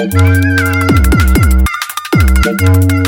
Thank you.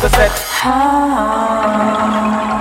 the set. Ah.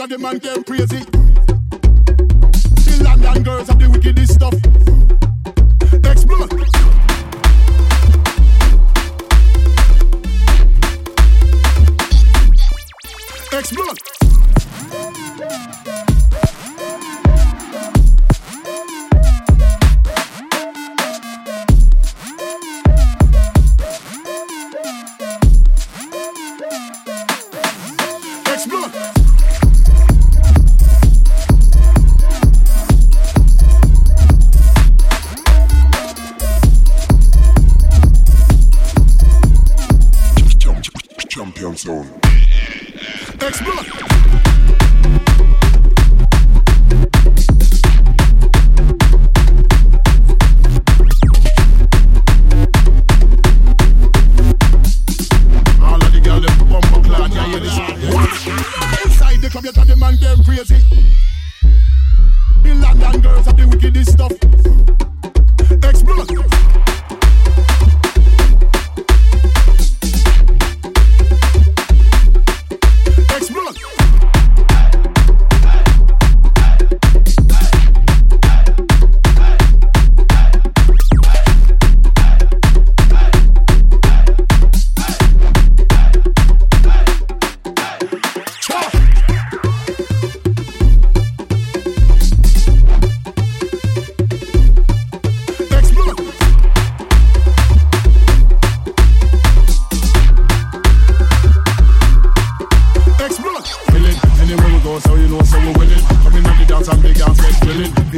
of the man them crazy.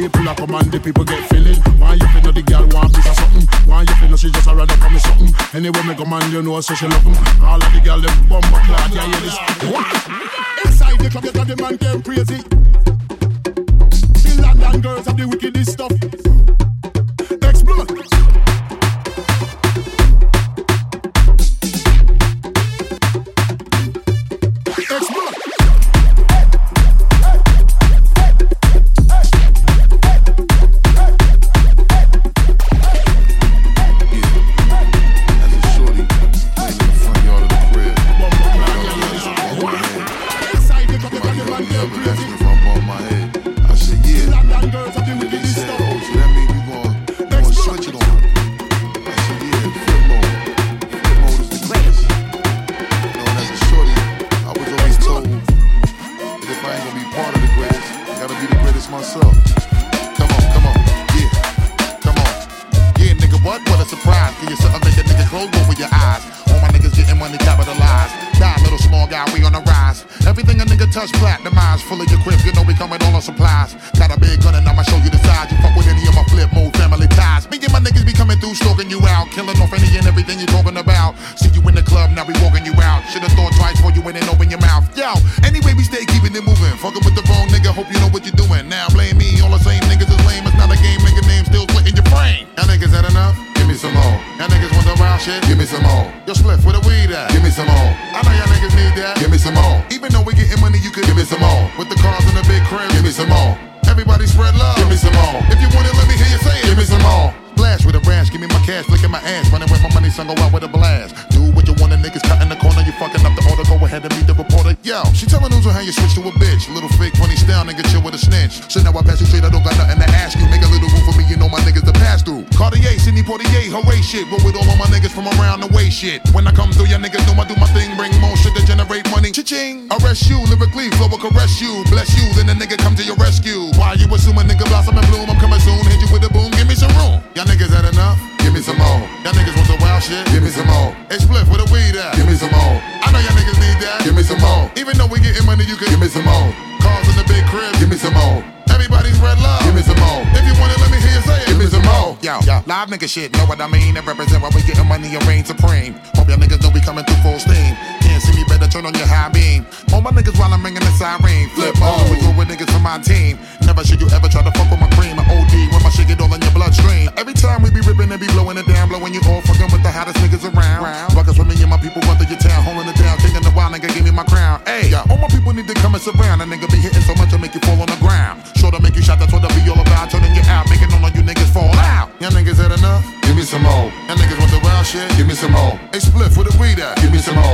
people a come the people get feeling. Why you feel No, the girl want piece of something? Why you feel No, she just a rather come something? Anyway, me come and you know so she love him. All of the girl them bumper clad, yeah, yeah, this. Inside the club, you got the man get crazy. The London girls have the wickedest stuff. part of the greatest. I gotta be the greatest myself. Come on, come on, yeah. Come on. Yeah, nigga, what? What a surprise. Give you something, make a nigga close over your eyes. All my niggas getting money capitalized. Die, little small guy, we on the rise. Everything a nigga touch, platinumized. Full of your grip, you know we coming all on supplies. Got a big gun and I'ma show you the size. You fuck with any of my Flipmode, family ties through, stalking you out. Killing off any and everything you're talking about. See you in the club, now we walking you out. Should've thought twice before you went and open your mouth. Yo, anyway, we stay keeping it moving. Fucking with the wrong nigga, hope you know what you're doing. Now blame me, all the same niggas is lame. It's not a game, nigga name still splitting your brain. Y'all niggas had enough? Give me some more. Y'all niggas want the wild shit? Give me some more. Yo, split for the weed at? Give me some more. I know y'all niggas need that. Give me some more. Even though we getting money, you could give me some more. With the cars in the big crib, give me some more. Everybody spread love. Give me some more. Son, go out with a blast. Do what you want, niggas cut in the corner, you fucking up the order, go ahead and meet the reporter. Yo, she telling news on how you switch to a bitch. Little fake funny style, nigga, chill with a snitch. So now I pass you straight, I don't got nothing to ask you. Make a little room for me, you know my niggas to pass through. Cartier, Sidney Poitier, hooray shit. Roll with all of my niggas from around the way shit. When I come through, y'all niggas know I do my thing, bring more shit to generate money. Cha-ching, arrest you, lyrically, flow will caress you. Bless you, then the nigga come to your rescue. Why you assume assuming nigga blossom and bloom? I'm coming soon, hit you with a boom, give me some room. Y'all niggas had enough? Give me some more. Y'all niggas want some wild shit? Give me some more. Hey, split where the weed at? Give me some more. I know y'all niggas need that. Give me some more. Even though we getting money, you can give me some more. Cars in the big crib. Give me some more. Everybody spread love. Give me some more. If you want it, let me hear you say it. Give me some more. Yo, yo, live nigga shit, know what I mean? And represent why we getting money and reign supreme. Hope y'all niggas know we coming through full steam. Can't see me, better turn on your high beam. All my niggas while I'm ringing the siren. Flip on, we go with niggas from my team. Never should you ever try to fuck with my cream. I OD when my shit get all in your bloodstream. Every time we be ripping and be blowing it down, blowing you all fucking with the hottest niggas around. Ruckus with me and my people run through your town, holding it down, taking the wild nigga, give me my crown. Hey, all my people need to come and surround. A nigga be hitting so much I Give me some more.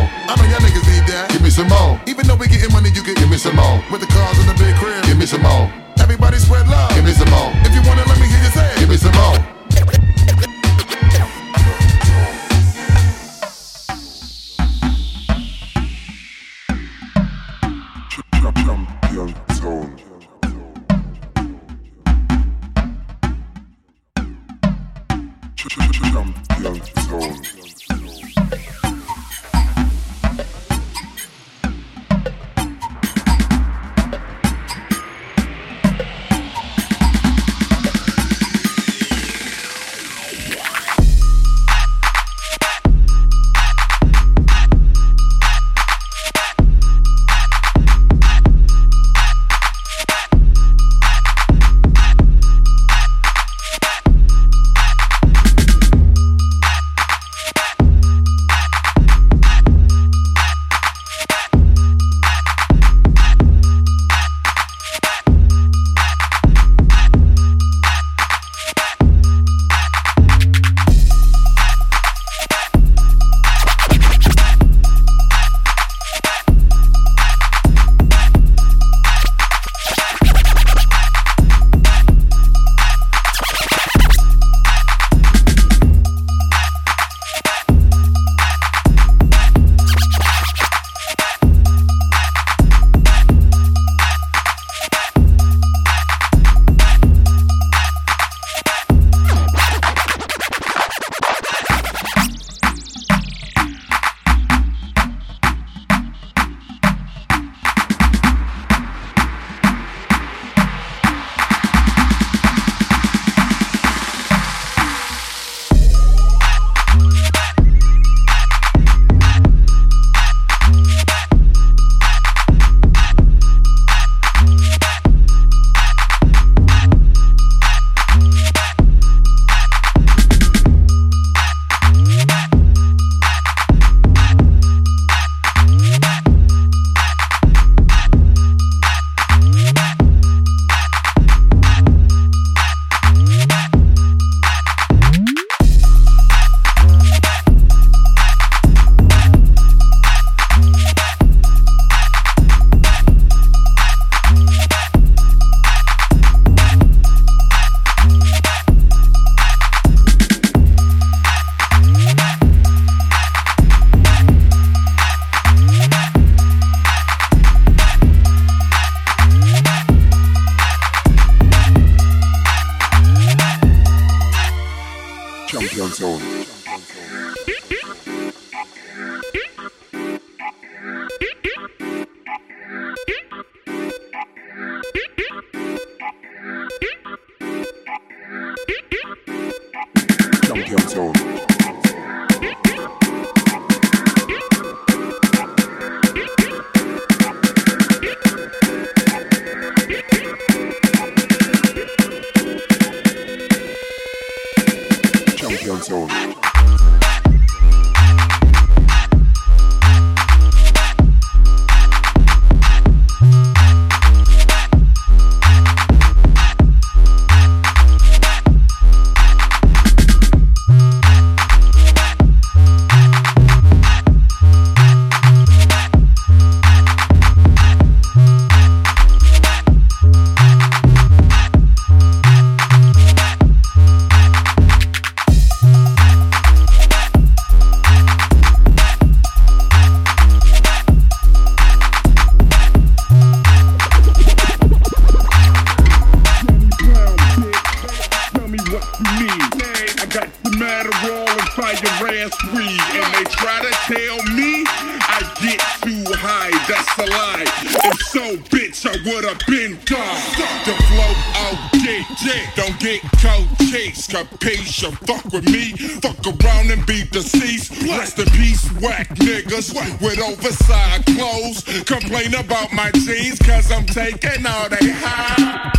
complain about my jeans, cause I'm taking all they high.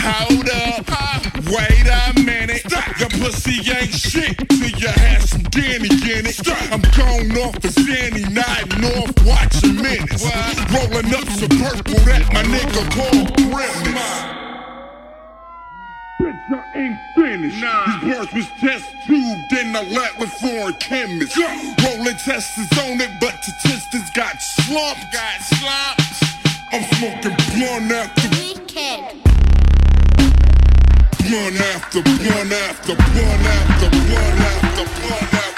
Hold up, wait a minute. Your pussy ain't shit till you have some Danny in it. I'm going off the Sandy, nodding off, watching minutes. Rolling up some purple that my nigga called Grimace. Bitch, I ain't finished. Nah. These bars was test tubed in a lab with foreign chemists. Go. Rolling testers on it, but the testers got slumped. Got slumped. I'm smoking blunt after weekend. Blunt after blunt after blunt after blunt after blunt after.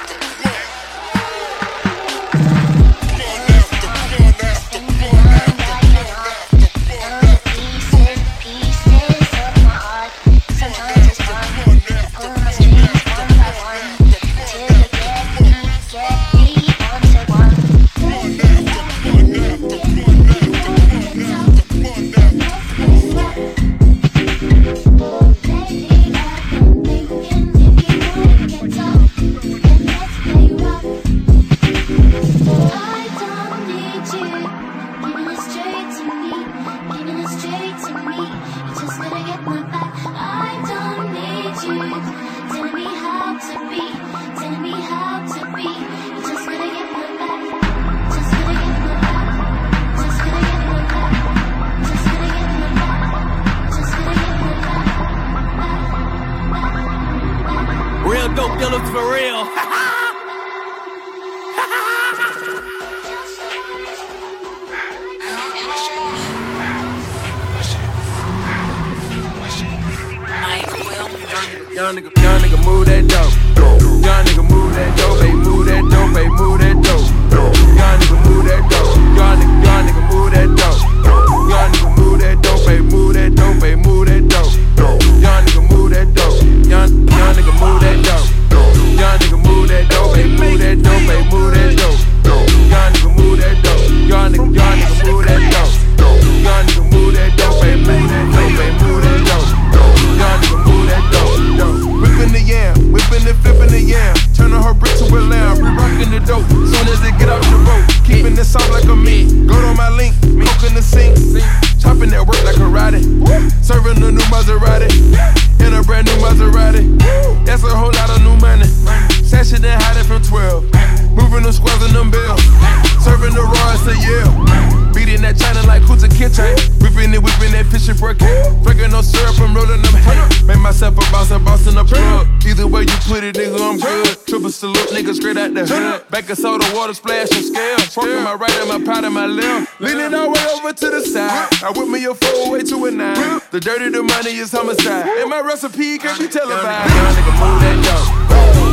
water splashing scale. From my right and my pot and my left. Leaning all way over to the side. I whip me a four way to a nine. The dirty, the money is homicide. And my recipe can be televised. Young nigga, move that dough.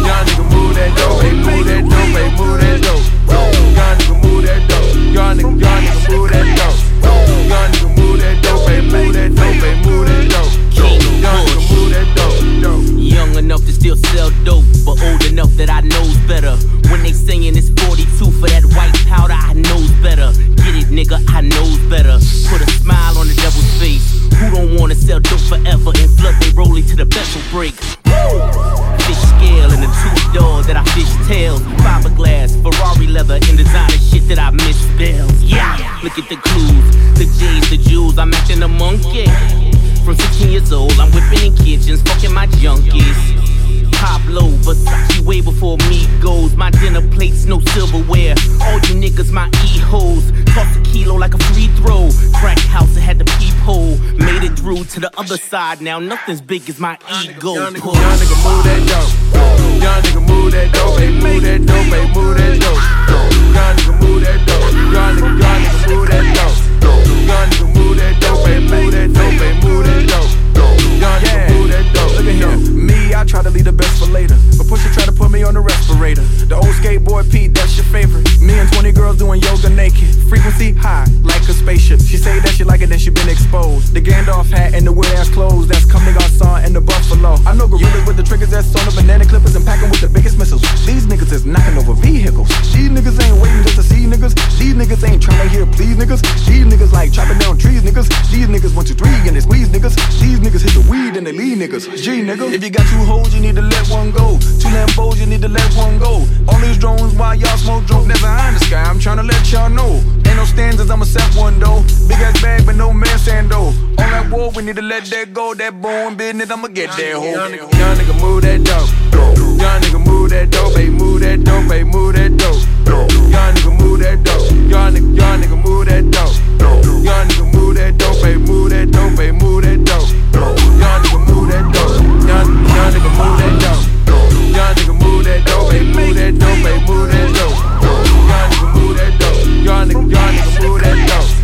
Young nigga, move that dough. Hey, move that dough. Hey, move that dough. Young nigga, move that dough. Young nigga, young nigga, move that dough. Young nigga, move that dough. Hey, move that dough. Hey, move that dough. Young nigga, enough to still sell dope, but old enough that I knows better. When they singing it's 42 for that white powder, I knows better. Get it, nigga, I knows better. Put a smile on the devil's face. Who don't wanna sell dope forever? In blood they roll to the vessel break. Woo! Fish scale and the tooth door that I fish tails. Fiberglass, Ferrari leather, and designer shit that I misspells. Yeah, look at the clues, the J's, the jewels. I'm acting a monkey. From 16 years old, I'm whipping in kitchens, fucking my junkies. Pablo, Versace way before me goes. My dinner plates, no silverware. All you niggas, my e-hoes. Toss a kilo like a free throw. Crack house, it had the peephole. Made it through to the other side. Now nothing's big as my ego. Young nigga, young nigga move that dope. Young nigga move that dope, baby, move that dope, baby, move that dope. Young nigga move that dope. Young nigga, young nigga move that dope. Young nigga move that dope, move that dope, move that dope. Young nigga move that dope. Look at here. I try to leave the best for later. But Pusha try to put me on the respirator. The old skateboard P, that's your favorite. Me and 20 girls doing yoga naked. Frequency high, like a spaceship. She say that she like it, then she been exposed. The Gandalf hat and the weird ass clothes. That's coming on Garcon and the Buffalo. I know gorillas with the triggers that's on the banana clippers and packing with the biggest missiles. These niggas is knocking over vehicles. These niggas ain't waiting just to see niggas. These niggas ain't trying to hear please niggas. These niggas like chopping down trees niggas. These niggas one two three and they squeeze niggas. These niggas hit the weed and they lead niggas. G nigga. If you got two Two hoes, you need to let one go. Two Lambos, you need to let one go. All these drones, while y'all smoke drones, never high in the sky. I'm trying to let y'all know. Ain't no stanzas, I'ma set one though. Big ass bag, but no man stand though. On that war, we need to let that go. That boring business, I'ma get that hoe. Young nigga, young nigga move that dope. Young nigga move that dope, baby, move that dope, baby, move that dope. Young nigga move that dope. Young nigga, young nigga move that dope. Young nigga move that dope, baby, move that dope, baby, move that dope. Young nigga move that dope. Young, young nigga move that dough. Young nigga move that dough, baby. Move that dough, baby. Move that dough. Young nigga move that dough. Young nigga, move that dough.